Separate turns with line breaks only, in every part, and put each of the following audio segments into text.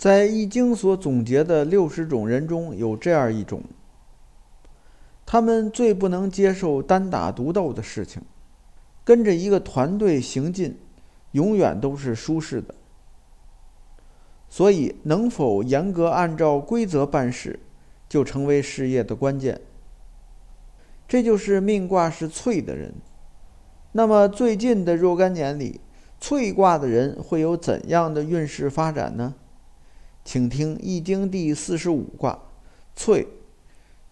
在《易经》所总结的六十种人中有这样一种，他们最不能接受单打独斗的事情，跟着一个团队行进，永远都是舒适的。所以，能否严格按照规则办事，就成为事业的关键。这就是命卦是脆的人。那么，最近的若干年里，脆卦的人会有怎样的运势发展呢？请听《易经》第四十五卦，萃。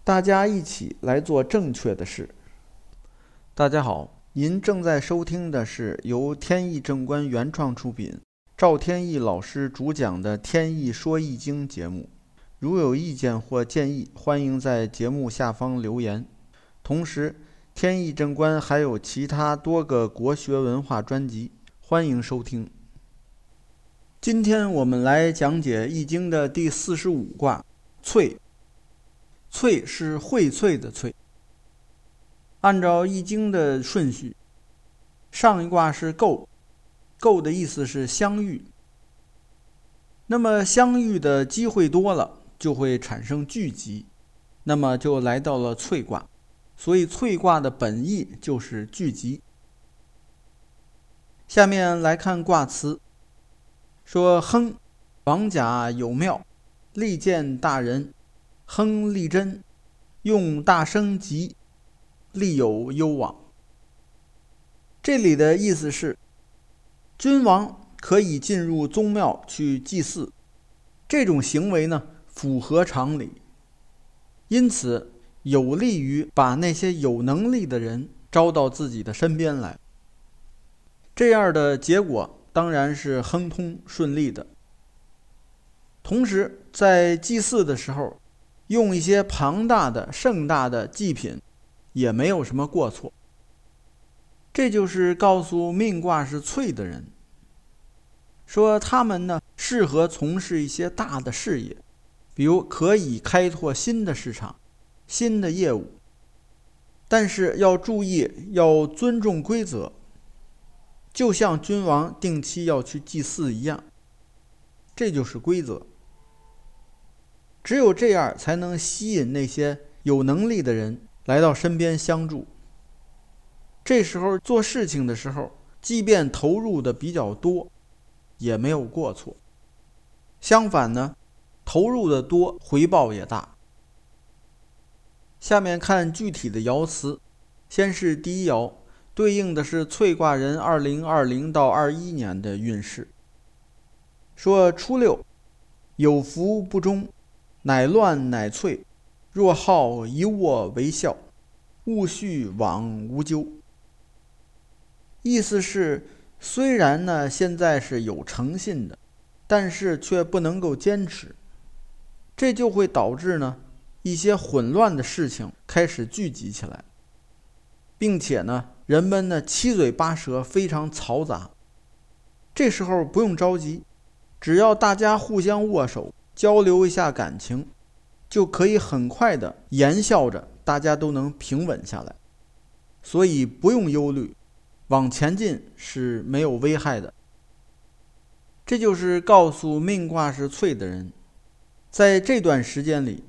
大家一起来做正确的事。大家好，您正在收听的是由天意正观原创出品，赵天意老师主讲的《天意说易经》节目。如有意见或建议，欢迎在节目下方留言。同时，天意正观还有其他多个国学文化专辑，欢迎收听。今天我们来讲解《易经》的第四十五卦，萃。萃是荟萃的萃。按照《易经》的顺序，上一卦是构，构的意思是相遇。那么相遇的机会多了，就会产生聚集，那么就来到了萃卦。所以萃卦的本意就是聚集。下面来看卦辞。说亨，王甲有庙，利见大人，亨利贞，用大生吉，利有攸往。这里的意思是，君王可以进入宗庙去祭祀，这种行为呢符合常理，因此有利于把那些有能力的人招到自己的身边来。这样的结果。当然是亨通顺利的。同时，在祭祀的时候，用一些庞大的、盛大的祭品，也没有什么过错。这就是告诉命卦是脆的人，说他们呢适合从事一些大的事业，比如可以开拓新的市场、新的业务。但是要注意，要尊重规则。就像君王定期要去祭祀一样，这就是规则。只有这样，才能吸引那些有能力的人来到身边相助。这时候做事情的时候，即便投入的比较多，也没有过错。相反呢，投入的多，回报也大。下面看具体的爻辞，先是第一爻。对应的是翠卦人二零二零到二一年的运势。说初六，有福不终，乃乱乃萃，若好一卧为笑，勿续往无咎。意思是，虽然呢现在是有诚信的，但是却不能够坚持，这就会导致呢一些混乱的事情开始聚集起来，并且呢。人们呢七嘴八舌，非常嘈杂。这时候不用着急，只要大家互相握手，交流一下感情，就可以很快的言笑着，大家都能平稳下来。所以不用忧虑，往前进是没有危害的。这就是告诉命卦是脆的人，在这段时间里，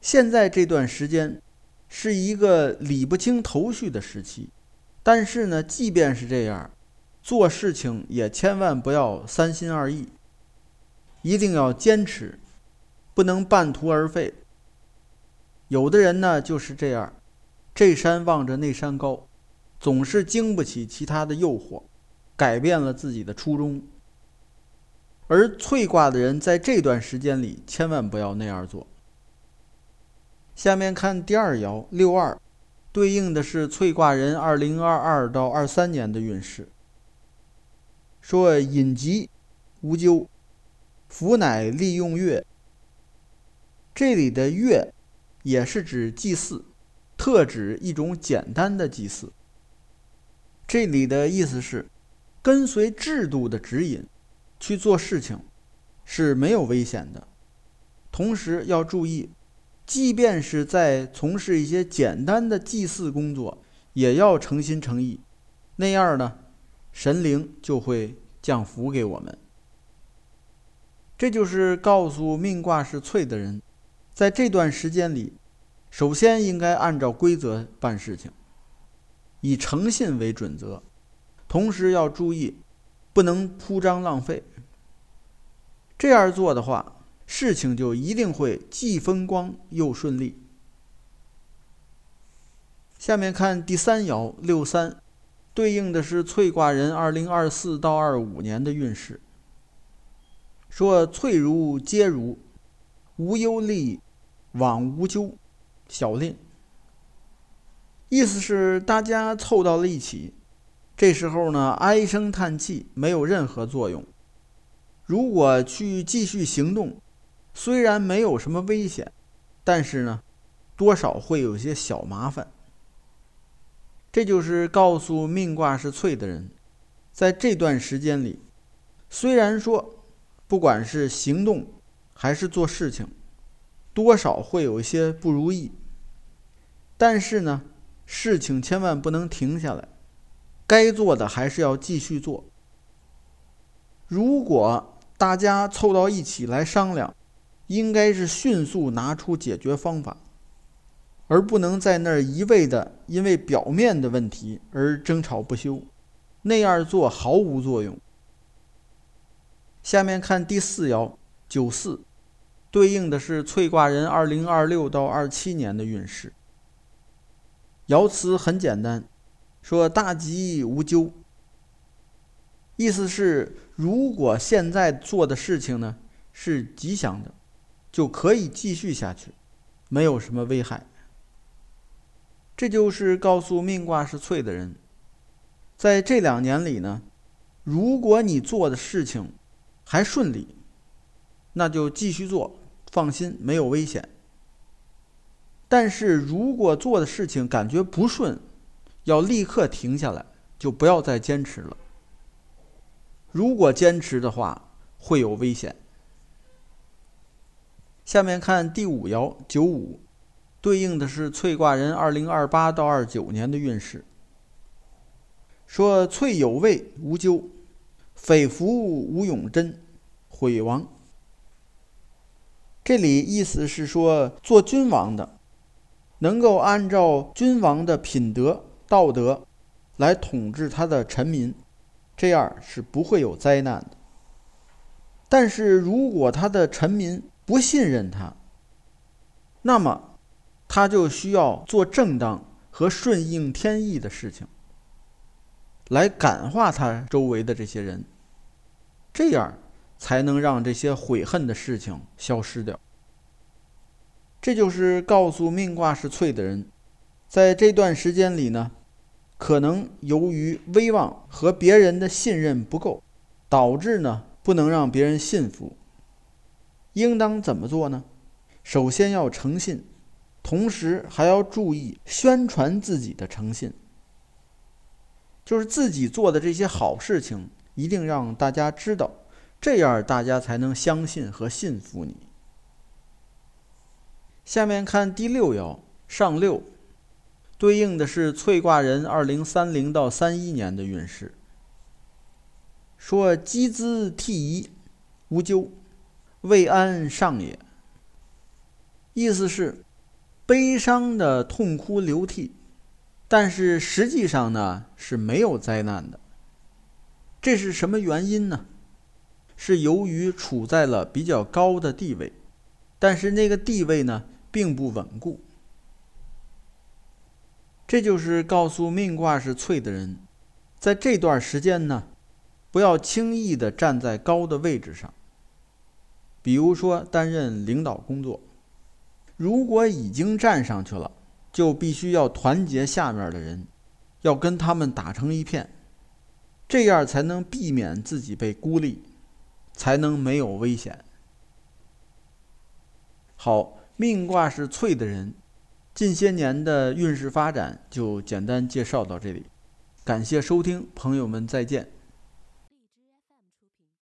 现在这段时间是一个理不清头绪的时期。但是呢，即便是这样，做事情也千万不要三心二意，一定要坚持，不能半途而废。有的人呢就是这样，这山望着那山高，总是经不起其他的诱惑，改变了自己的初衷。而翠卦的人在这段时间里千万不要那样做。下面看第二爻六二。对应的是翠卦人二零二二到二三年的运势。说隐疾无咎，福乃利用月。这里的月也是指祭祀，特指一种简单的祭祀。这里的意思是，跟随制度的指引去做事情是没有危险的，同时要注意。即便是在从事一些简单的祭祀工作，也要诚心诚意，那样呢，神灵就会降福给我们。这就是告诉命卦是脆的人，在这段时间里，首先应该按照规则办事情，以诚信为准则，同时要注意，不能铺张浪费。这样做的话，事情就一定会既风光又顺利。下面看第三爻六三，对应的是翠卦人二零二四到二五年的运势。说翠如皆如，无忧虑，往无咎，小令。意思是大家凑到了一起，这时候呢唉声叹气没有任何作用。如果去继续行动，虽然没有什么危险，但是呢，多少会有些小麻烦。这就是告诉命卦是脆的人，在这段时间里，虽然说不管是行动还是做事情，多少会有一些不如意，但是呢，事情千万不能停下来，该做的还是要继续做。如果大家凑到一起来商量，应该是迅速拿出解决方法。而不能在那儿一味的因为表面的问题而争吵不休，那样做毫无作用。下面看第四爻九四，对应的是翠卦人二零二六到二七年的运势。爻辞很简单，说大吉无咎，意思是如果现在做的事情呢是吉祥的，就可以继续下去，没有什么危害。这就是告诉命卦是脆的人，在这两年里呢，如果你做的事情还顺利，那就继续做，放心，没有危险。但是如果做的事情感觉不顺，要立刻停下来，就不要再坚持了。如果坚持的话，会有危险。下面看第五爻九五。对应的是翠卦人二零二八到二九年的运势。说翠有位无咎，匪福无永贞，毁亡。这里意思是说，做君王的能够按照君王的品德道德来统治他的臣民，这样是不会有灾难的。但是如果他的臣民不信任他，那么。他就需要做正当和顺应天意的事情，来感化他周围的这些人，这样才能让这些悔恨的事情消失掉。这就是告诉命卦是脆的人，在这段时间里呢，可能由于威望和别人的信任不够，导致呢不能让别人信服。应当怎么做呢？首先要诚信。同时还要注意宣传自己的诚信，就是自己做的这些好事情，一定让大家知道，这样大家才能相信和信服你。下面看第六爻上六，对应的是翠卦人二零三零到三一年的运势。说积资替遗，无咎，未安上也。意思是。悲伤的痛哭流涕，但是实际上呢是没有灾难的。这是什么原因呢？是由于处在了比较高的地位，但是那个地位呢并不稳固。这就是告诉命卦是脆的人，在这段时间呢，不要轻易的站在高的位置上，比如说担任领导工作。如果已经站上去了，就必须要团结下面的人，要跟他们打成一片，这样才能避免自己被孤立，才能没有危险。好，命卦是脆的人，近些年的运势发展就简单介绍到这里，感谢收听，朋友们再见。